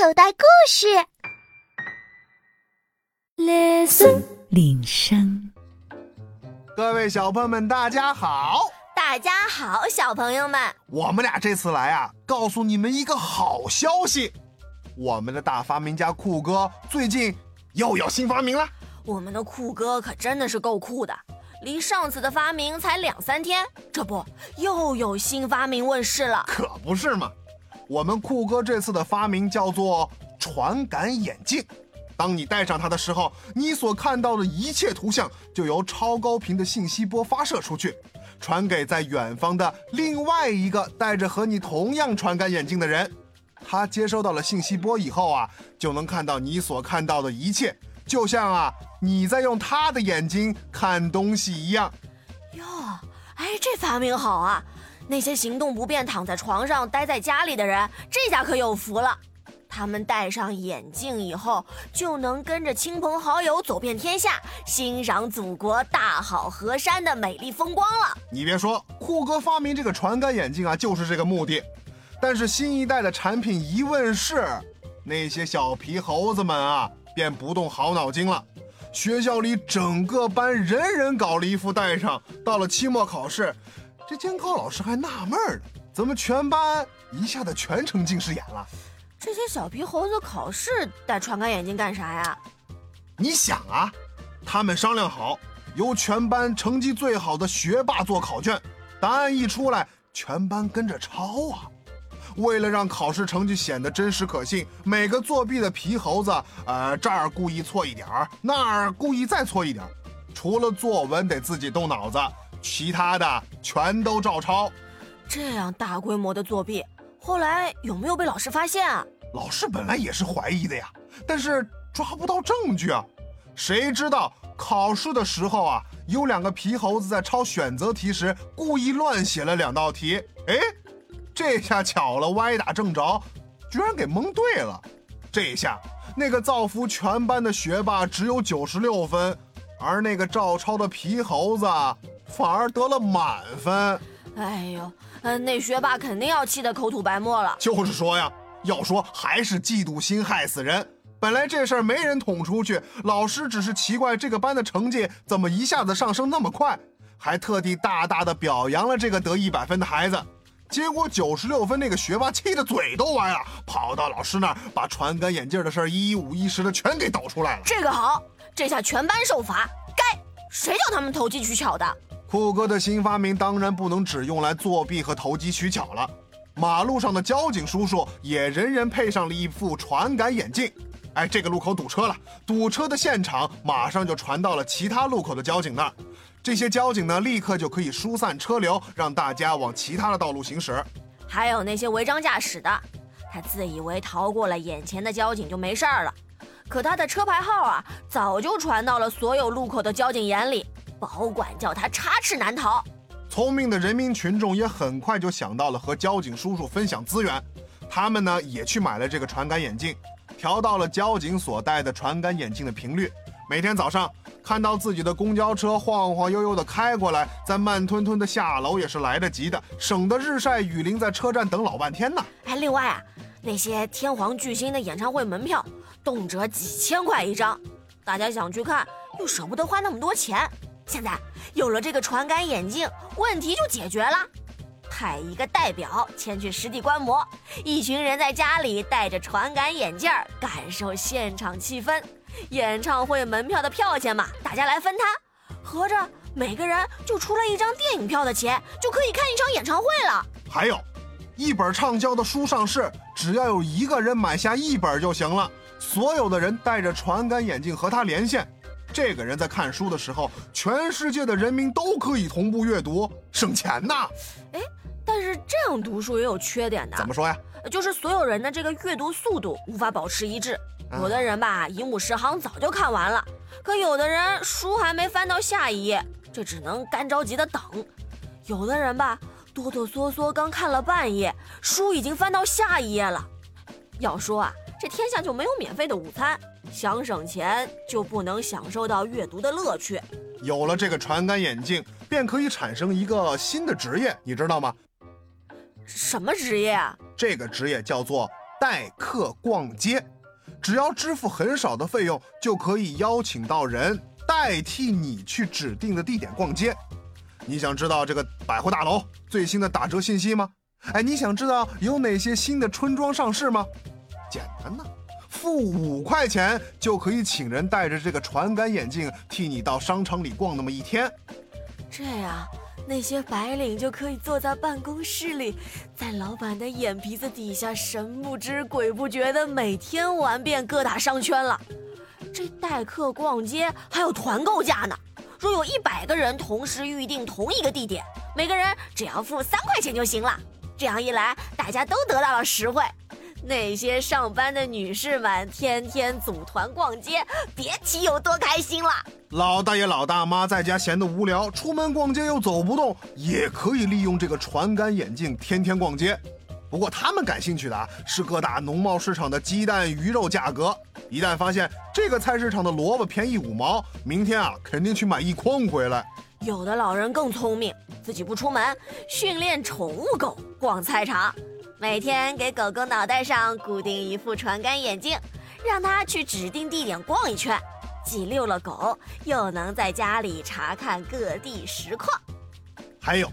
口袋故事。Listen，铃声。各位小朋友们，大家好！大家好，小朋友们，我们俩这次来啊，告诉你们一个好消息：我们的大发明家酷哥最近又有新发明了。我们的酷哥可真的是够酷的，离上次的发明才两三天，这不又有新发明问世了？可不是嘛！我们酷哥这次的发明叫做传感眼镜。当你戴上它的时候，你所看到的一切图像就由超高频的信息波发射出去，传给在远方的另外一个戴着和你同样传感眼镜的人。他接收到了信息波以后啊，就能看到你所看到的一切，就像啊你在用他的眼睛看东西一样。哟，哎，这发明好啊！那些行动不便、躺在床上、待在家里的人，这下可有福了。他们戴上眼镜以后，就能跟着亲朋好友走遍天下，欣赏祖国大好河山的美丽风光了。你别说，酷哥发明这个传感眼镜啊，就是这个目的。但是新一代的产品一问世，那些小皮猴子们啊，便不动好脑筋了。学校里整个班人人搞了一副戴上，到了期末考试。这监考老师还纳闷呢，怎么全班一下子全成近视眼了？这些小皮猴子考试戴传感眼镜干啥呀？你想啊，他们商量好，由全班成绩最好的学霸做考卷，答案一出来，全班跟着抄啊。为了让考试成绩显得真实可信，每个作弊的皮猴子，呃，这儿故意错一点儿，那儿故意再错一点儿，除了作文得自己动脑子。其他的全都照抄，这样大规模的作弊，后来有没有被老师发现啊？老师本来也是怀疑的呀，但是抓不到证据啊。谁知道考试的时候啊，有两个皮猴子在抄选择题时故意乱写了两道题，哎，这下巧了，歪打正着，居然给蒙对了。这下那个造福全班的学霸只有九十六分，而那个照抄的皮猴子。反而得了满分，哎呦，嗯，那学霸肯定要气得口吐白沫了。就是说呀，要说还是嫉妒心害死人。本来这事儿没人捅出去，老师只是奇怪这个班的成绩怎么一下子上升那么快，还特地大大的表扬了这个得一百分的孩子。结果九十六分那个学霸气得嘴都歪了，跑到老师那儿把传感眼镜的事儿一五一十的全给抖出来了。这个好，这下全班受罚。该谁叫他们投机取巧的？酷哥的新发明当然不能只用来作弊和投机取巧了，马路上的交警叔叔也人人配上了一副传感眼镜。哎，这个路口堵车了，堵车的现场马上就传到了其他路口的交警那儿，这些交警呢立刻就可以疏散车流，让大家往其他的道路行驶。还有那些违章驾驶的，他自以为逃过了眼前的交警就没事儿了，可他的车牌号啊早就传到了所有路口的交警眼里。保管叫他插翅难逃。聪明的人民群众也很快就想到了和交警叔叔分享资源，他们呢也去买了这个传感眼镜，调到了交警所戴的传感眼镜的频率。每天早上看到自己的公交车晃晃悠悠的开过来，再慢吞吞的下楼也是来得及的，省得日晒雨淋在车站等老半天呢。哎，另外啊，那些天皇巨星的演唱会门票，动辄几千块一张，大家想去看又舍不得花那么多钱。现在有了这个传感眼镜，问题就解决了。派一个代表前去实地观摩，一群人在家里戴着传感眼镜，感受现场气氛。演唱会门票的票钱嘛，大家来分摊，合着每个人就出了一张电影票的钱，就可以看一场演唱会了。还有，一本畅销的书上市，只要有一个人买下一本就行了，所有的人戴着传感眼镜和他连线。这个人在看书的时候，全世界的人民都可以同步阅读，省钱呐。哎，但是这样读书也有缺点的。怎么说呀？就是所有人的这个阅读速度无法保持一致。有的人吧，一目十行早就看完了，可有的人书还没翻到下一页，这只能干着急的等。有的人吧，哆哆嗦嗦刚看了半页，书已经翻到下一页了。要说啊，这天下就没有免费的午餐。想省钱就不能享受到阅读的乐趣。有了这个传感眼镜，便可以产生一个新的职业，你知道吗？什么职业啊？这个职业叫做代客逛街，只要支付很少的费用，就可以邀请到人代替你去指定的地点逛街。你想知道这个百货大楼最新的打折信息吗？哎，你想知道有哪些新的春装上市吗？简单呐，付五块钱就可以请人戴着这个传感眼镜替你到商场里逛那么一天。这样，那些白领就可以坐在办公室里，在老板的眼皮子底下神不知鬼不觉的每天玩遍各大商圈了。这代客逛街还有团购价呢，若有一百个人同时预定同一个地点，每个人只要付三块钱就行了。这样一来，大家都得到了实惠。那些上班的女士们天天组团逛街，别提有多开心了。老大爷、老大妈在家闲得无聊，出门逛街又走不动，也可以利用这个传感眼镜天天逛街。不过他们感兴趣的啊是各大农贸市场的鸡蛋、鱼肉价格。一旦发现这个菜市场的萝卜便宜五毛，明天啊肯定去买一筐回来。有的老人更聪明，自己不出门，训练宠物狗逛菜场。每天给狗狗脑袋上固定一副传感眼镜，让它去指定地点逛一圈，既遛了狗，又能在家里查看各地实况。还有，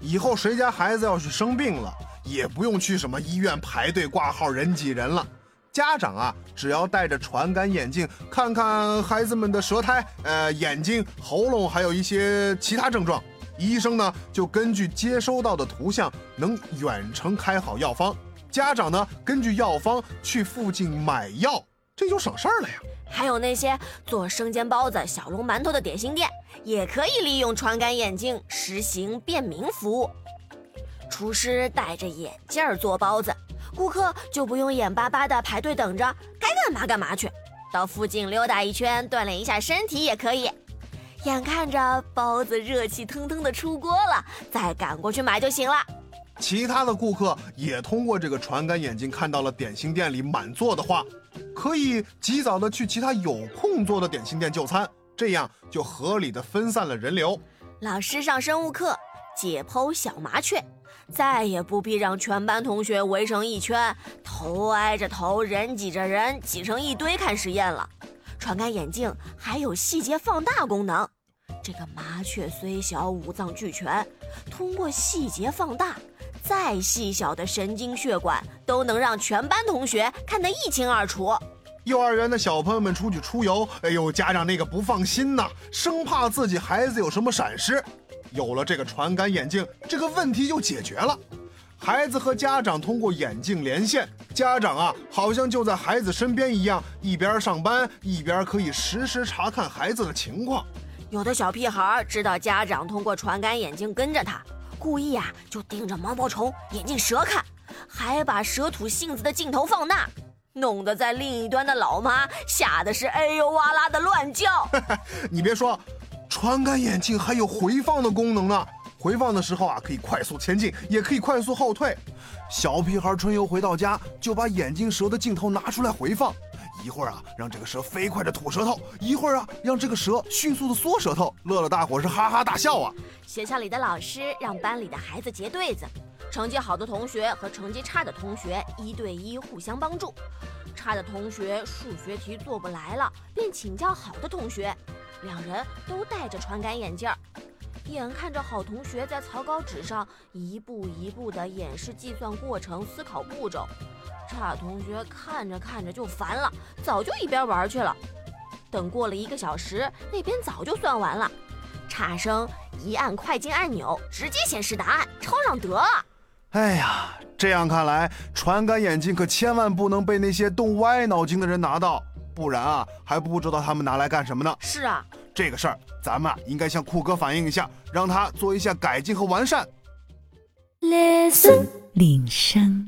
以后谁家孩子要是生病了，也不用去什么医院排队挂号人挤人了。家长啊，只要戴着传感眼镜，看看孩子们的舌苔、呃眼睛、喉咙，还有一些其他症状。医生呢，就根据接收到的图像，能远程开好药方。家长呢，根据药方去附近买药，这就省事儿了呀。还有那些做生煎包子、小笼馒头的点心店，也可以利用传感眼镜实行便民服务。厨师戴着眼镜做包子，顾客就不用眼巴巴的排队等着，该干嘛干嘛去，到附近溜达一圈，锻炼一下身体也可以。眼看着包子热气腾腾的出锅了，再赶过去买就行了。其他的顾客也通过这个传感眼镜看到了点心店里满座的话，可以及早的去其他有空座的点心店就餐，这样就合理的分散了人流。老师上生物课解剖小麻雀，再也不必让全班同学围成一圈，头挨着头，人挤着人，挤成一堆看实验了。传感眼镜还有细节放大功能，这个麻雀虽小，五脏俱全，通过细节放大，再细小的神经血管都能让全班同学看得一清二楚。幼儿园的小朋友们出去出游，哎呦，家长那个不放心呐，生怕自己孩子有什么闪失。有了这个传感眼镜，这个问题就解决了。孩子和家长通过眼镜连线，家长啊，好像就在孩子身边一样，一边上班一边可以实时查看孩子的情况。有的小屁孩知道家长通过传感眼镜跟着他，故意啊就盯着毛毛虫、眼镜蛇看，还把蛇吐信子的镜头放大，弄得在另一端的老妈吓得是哎呦哇啦的乱叫。你别说，传感眼镜还有回放的功能呢。回放的时候啊，可以快速前进，也可以快速后退。小屁孩春游回到家，就把眼镜蛇的镜头拿出来回放，一会儿啊让这个蛇飞快的吐舌头，一会儿啊让这个蛇迅速的缩舌头，乐乐大伙是哈哈大笑啊。学校里的老师让班里的孩子结对子，成绩好的同学和成绩差的同学一对一互相帮助。差的同学数学题做不来了，便请教好的同学，两人都戴着传感眼镜儿。眼看着好同学在草稿纸上一步一步地演示计算过程、思考步骤，差同学看着看着就烦了，早就一边玩去了。等过了一个小时，那边早就算完了，差生一按快进按钮，直接显示答案，抄上得了。哎呀，这样看来，传感眼镜可千万不能被那些动歪脑筋的人拿到，不然啊，还不知道他们拿来干什么呢。是啊。这个事儿，咱们啊应该向酷哥反映一下，让他做一下改进和完善。Listen，铃声。